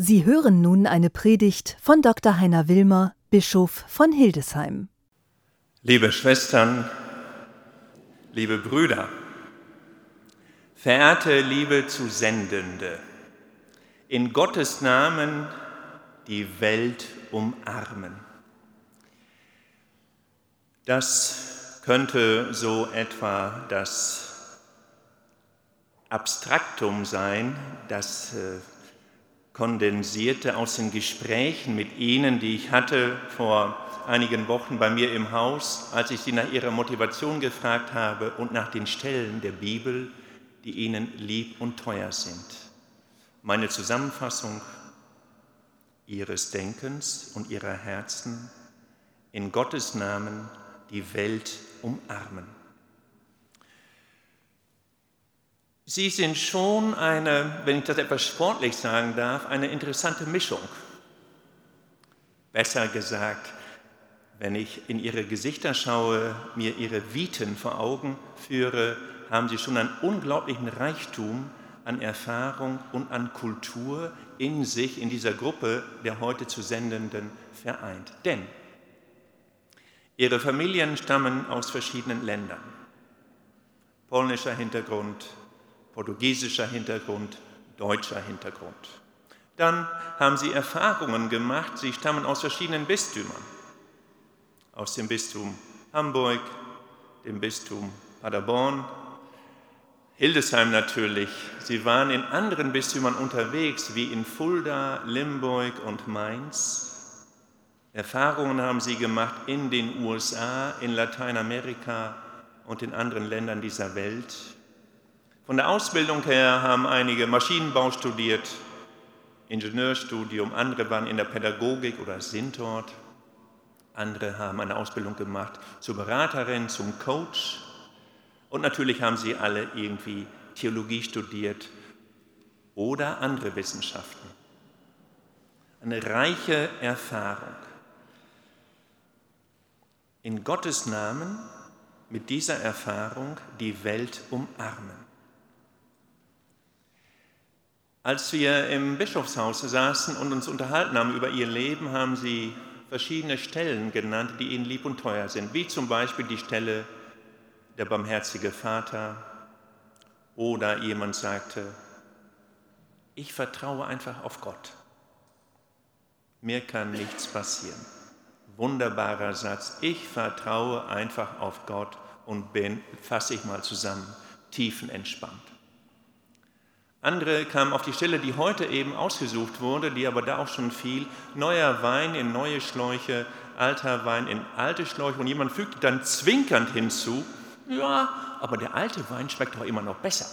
Sie hören nun eine Predigt von Dr. Heiner Wilmer, Bischof von Hildesheim. Liebe Schwestern, liebe Brüder, verehrte liebe Zusendende, in Gottes Namen die Welt umarmen. Das könnte so etwa das Abstraktum sein, das äh, kondensierte aus den Gesprächen mit Ihnen, die ich hatte vor einigen Wochen bei mir im Haus, als ich Sie nach Ihrer Motivation gefragt habe und nach den Stellen der Bibel, die Ihnen lieb und teuer sind. Meine Zusammenfassung Ihres Denkens und Ihrer Herzen in Gottes Namen die Welt umarmen. Sie sind schon eine, wenn ich das etwas sportlich sagen darf, eine interessante Mischung. Besser gesagt, wenn ich in Ihre Gesichter schaue, mir Ihre Viten vor Augen führe, haben Sie schon einen unglaublichen Reichtum an Erfahrung und an Kultur in sich, in dieser Gruppe der heute zu Sendenden vereint. Denn Ihre Familien stammen aus verschiedenen Ländern. Polnischer Hintergrund, portugiesischer Hintergrund, deutscher Hintergrund. Dann haben sie Erfahrungen gemacht, sie stammen aus verschiedenen Bistümern. Aus dem Bistum Hamburg, dem Bistum Paderborn, Hildesheim natürlich. Sie waren in anderen Bistümern unterwegs, wie in Fulda, Limburg und Mainz. Erfahrungen haben sie gemacht in den USA, in Lateinamerika und in anderen Ländern dieser Welt. Von der Ausbildung her haben einige Maschinenbau studiert, Ingenieurstudium, andere waren in der Pädagogik oder sind dort, andere haben eine Ausbildung gemacht zur Beraterin, zum Coach und natürlich haben sie alle irgendwie Theologie studiert oder andere Wissenschaften. Eine reiche Erfahrung. In Gottes Namen mit dieser Erfahrung die Welt umarmen. Als wir im Bischofshaus saßen und uns unterhalten haben über ihr Leben, haben sie verschiedene Stellen genannt, die ihnen lieb und teuer sind, wie zum Beispiel die Stelle der barmherzige Vater oder jemand sagte, ich vertraue einfach auf Gott. Mir kann nichts passieren. Wunderbarer Satz. Ich vertraue einfach auf Gott und bin, fasse ich mal zusammen, tiefenentspannt. Andere kamen auf die Stelle, die heute eben ausgesucht wurde, die aber da auch schon fiel. Neuer Wein in neue Schläuche, alter Wein in alte Schläuche. Und jemand fügte dann zwinkernd hinzu, ja, aber der alte Wein schmeckt doch immer noch besser.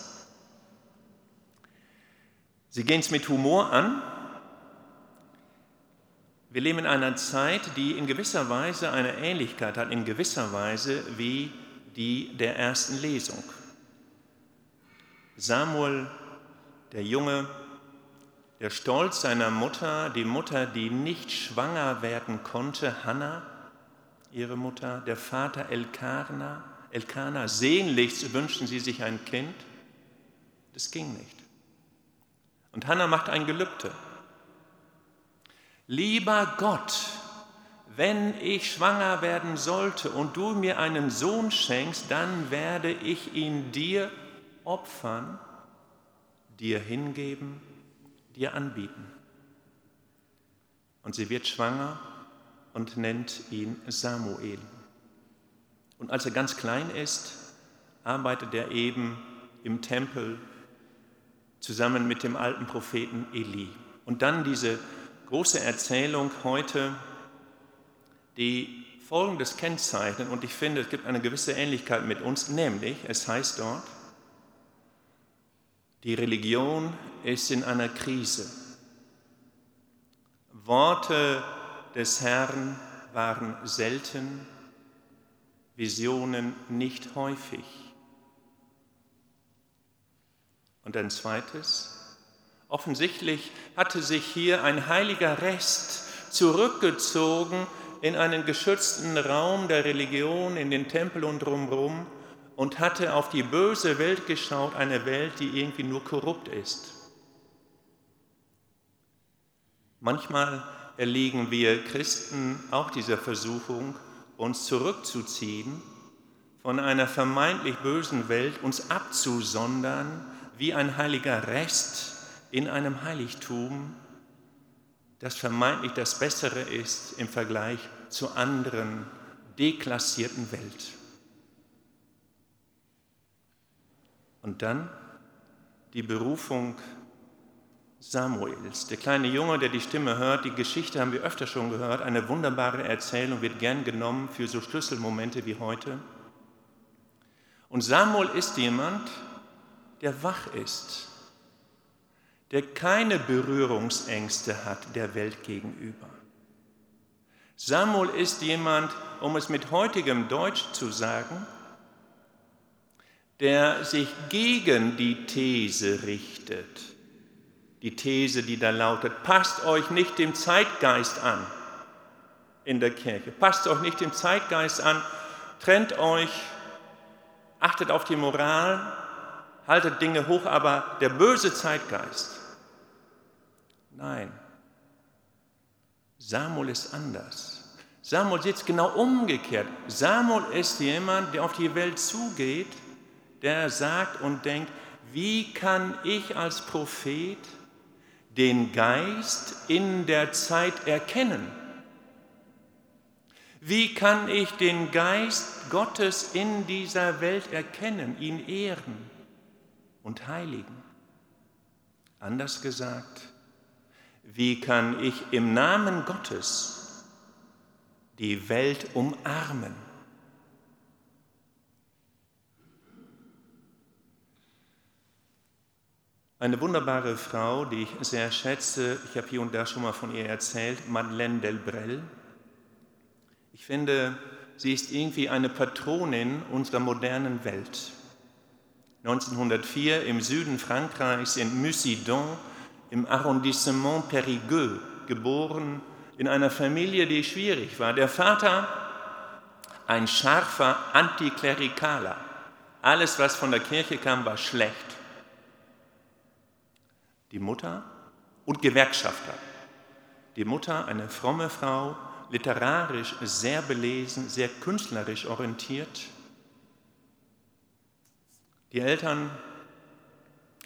Sie gehen es mit Humor an. Wir leben in einer Zeit, die in gewisser Weise eine Ähnlichkeit hat, in gewisser Weise wie die der ersten Lesung. Samuel der Junge, der Stolz seiner Mutter, die Mutter, die nicht schwanger werden konnte, Hannah, ihre Mutter, der Vater Elkana, Elkana, sehnlichst wünschten sie sich ein Kind. Das ging nicht. Und Hannah macht ein Gelübde. Lieber Gott, wenn ich schwanger werden sollte und du mir einen Sohn schenkst, dann werde ich ihn dir opfern dir hingeben, dir anbieten. Und sie wird schwanger und nennt ihn Samuel. Und als er ganz klein ist, arbeitet er eben im Tempel zusammen mit dem alten Propheten Eli. Und dann diese große Erzählung heute, die Folgendes kennzeichnet, und ich finde, es gibt eine gewisse Ähnlichkeit mit uns, nämlich, es heißt dort, die Religion ist in einer Krise. Worte des Herrn waren selten, Visionen nicht häufig. Und ein zweites, offensichtlich hatte sich hier ein heiliger Rest zurückgezogen in einen geschützten Raum der Religion, in den Tempel und drumherum und hatte auf die böse Welt geschaut, eine Welt, die irgendwie nur korrupt ist. Manchmal erliegen wir Christen auch dieser Versuchung, uns zurückzuziehen, von einer vermeintlich bösen Welt uns abzusondern wie ein heiliger Rest in einem Heiligtum, das vermeintlich das Bessere ist im Vergleich zu anderen deklassierten Welt. Und dann die Berufung Samuels, der kleine Junge, der die Stimme hört, die Geschichte haben wir öfter schon gehört, eine wunderbare Erzählung, wird gern genommen für so Schlüsselmomente wie heute. Und Samuel ist jemand, der wach ist, der keine Berührungsängste hat der Welt gegenüber. Samuel ist jemand, um es mit heutigem Deutsch zu sagen, der sich gegen die These richtet. Die These, die da lautet, passt euch nicht dem Zeitgeist an in der Kirche, passt euch nicht dem Zeitgeist an, trennt euch, achtet auf die Moral, haltet Dinge hoch, aber der böse Zeitgeist. Nein, Samuel ist anders. Samuel sitzt genau umgekehrt. Samuel ist jemand, der auf die Welt zugeht, der sagt und denkt, wie kann ich als Prophet den Geist in der Zeit erkennen? Wie kann ich den Geist Gottes in dieser Welt erkennen, ihn ehren und heiligen? Anders gesagt, wie kann ich im Namen Gottes die Welt umarmen? Eine wunderbare Frau, die ich sehr schätze, ich habe hier und da schon mal von ihr erzählt, Madeleine Delbrel. Ich finde, sie ist irgendwie eine Patronin unserer modernen Welt. 1904 im Süden Frankreichs in Musidon im Arrondissement Périgueux geboren, in einer Familie, die schwierig war. Der Vater ein scharfer Antiklerikaler. Alles, was von der Kirche kam, war schlecht die Mutter und Gewerkschafter. Die Mutter, eine fromme Frau, literarisch sehr belesen, sehr künstlerisch orientiert. Die Eltern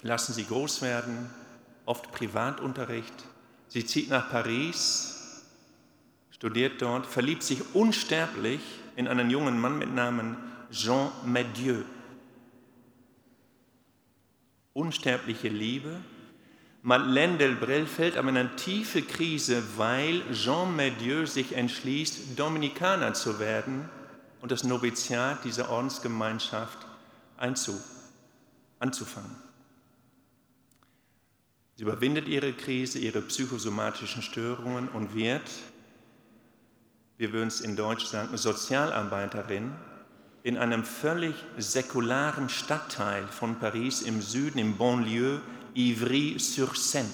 lassen sie groß werden, oft Privatunterricht. Sie zieht nach Paris, studiert dort, verliebt sich unsterblich in einen jungen Mann mit Namen Jean Madieu. Unsterbliche Liebe, Madeleine Delbrel fällt aber in eine tiefe Krise, weil Jean Madieu sich entschließt, Dominikaner zu werden und das Noviziat dieser Ordensgemeinschaft einzu, anzufangen. Sie überwindet ihre Krise, ihre psychosomatischen Störungen und wird, wir würden es in Deutsch sagen, Sozialarbeiterin in einem völlig säkularen Stadtteil von Paris im Süden, im Bonlieu, Ivry-sur-Seine.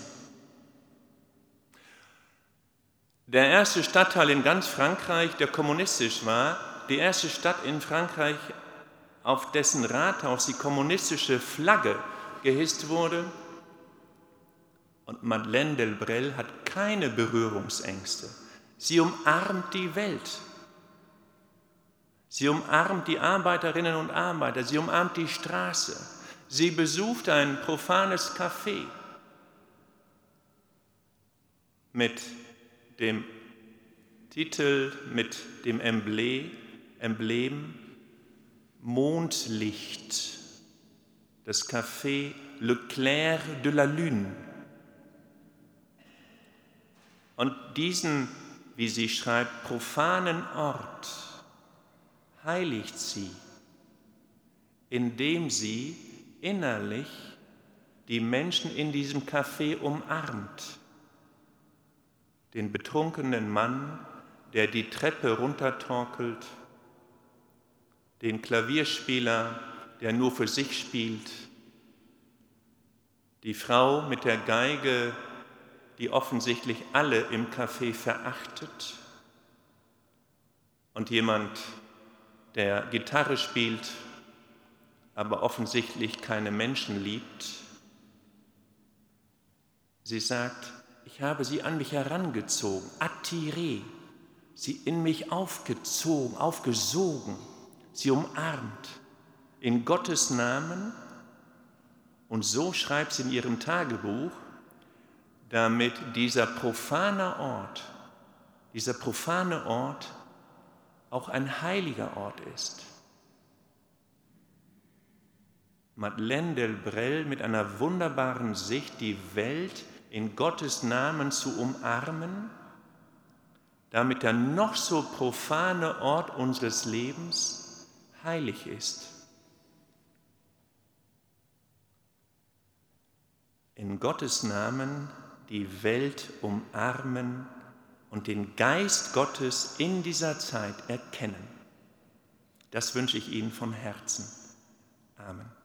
Der erste Stadtteil in ganz Frankreich, der kommunistisch war, die erste Stadt in Frankreich, auf dessen Rathaus die kommunistische Flagge gehisst wurde. Und Madeleine Delbrel hat keine Berührungsängste. Sie umarmt die Welt. Sie umarmt die Arbeiterinnen und Arbeiter. Sie umarmt die Straße. Sie besucht ein profanes Café mit dem Titel, mit dem Emblem, Emblem Mondlicht, das Café Le Clair de la Lune. Und diesen, wie sie schreibt, profanen Ort heiligt sie, indem sie innerlich die Menschen in diesem Café umarmt. Den betrunkenen Mann, der die Treppe runtertorkelt, den Klavierspieler, der nur für sich spielt, die Frau mit der Geige, die offensichtlich alle im Café verachtet, und jemand, der Gitarre spielt aber offensichtlich keine Menschen liebt. Sie sagt, ich habe sie an mich herangezogen, attiré, sie in mich aufgezogen, aufgesogen, sie umarmt, in Gottes Namen. Und so schreibt sie in ihrem Tagebuch, damit dieser profane Ort, dieser profane Ort auch ein heiliger Ort ist. Madeleine Delbrel mit einer wunderbaren Sicht, die Welt in Gottes Namen zu umarmen, damit der noch so profane Ort unseres Lebens heilig ist. In Gottes Namen die Welt umarmen und den Geist Gottes in dieser Zeit erkennen. Das wünsche ich Ihnen von Herzen. Amen.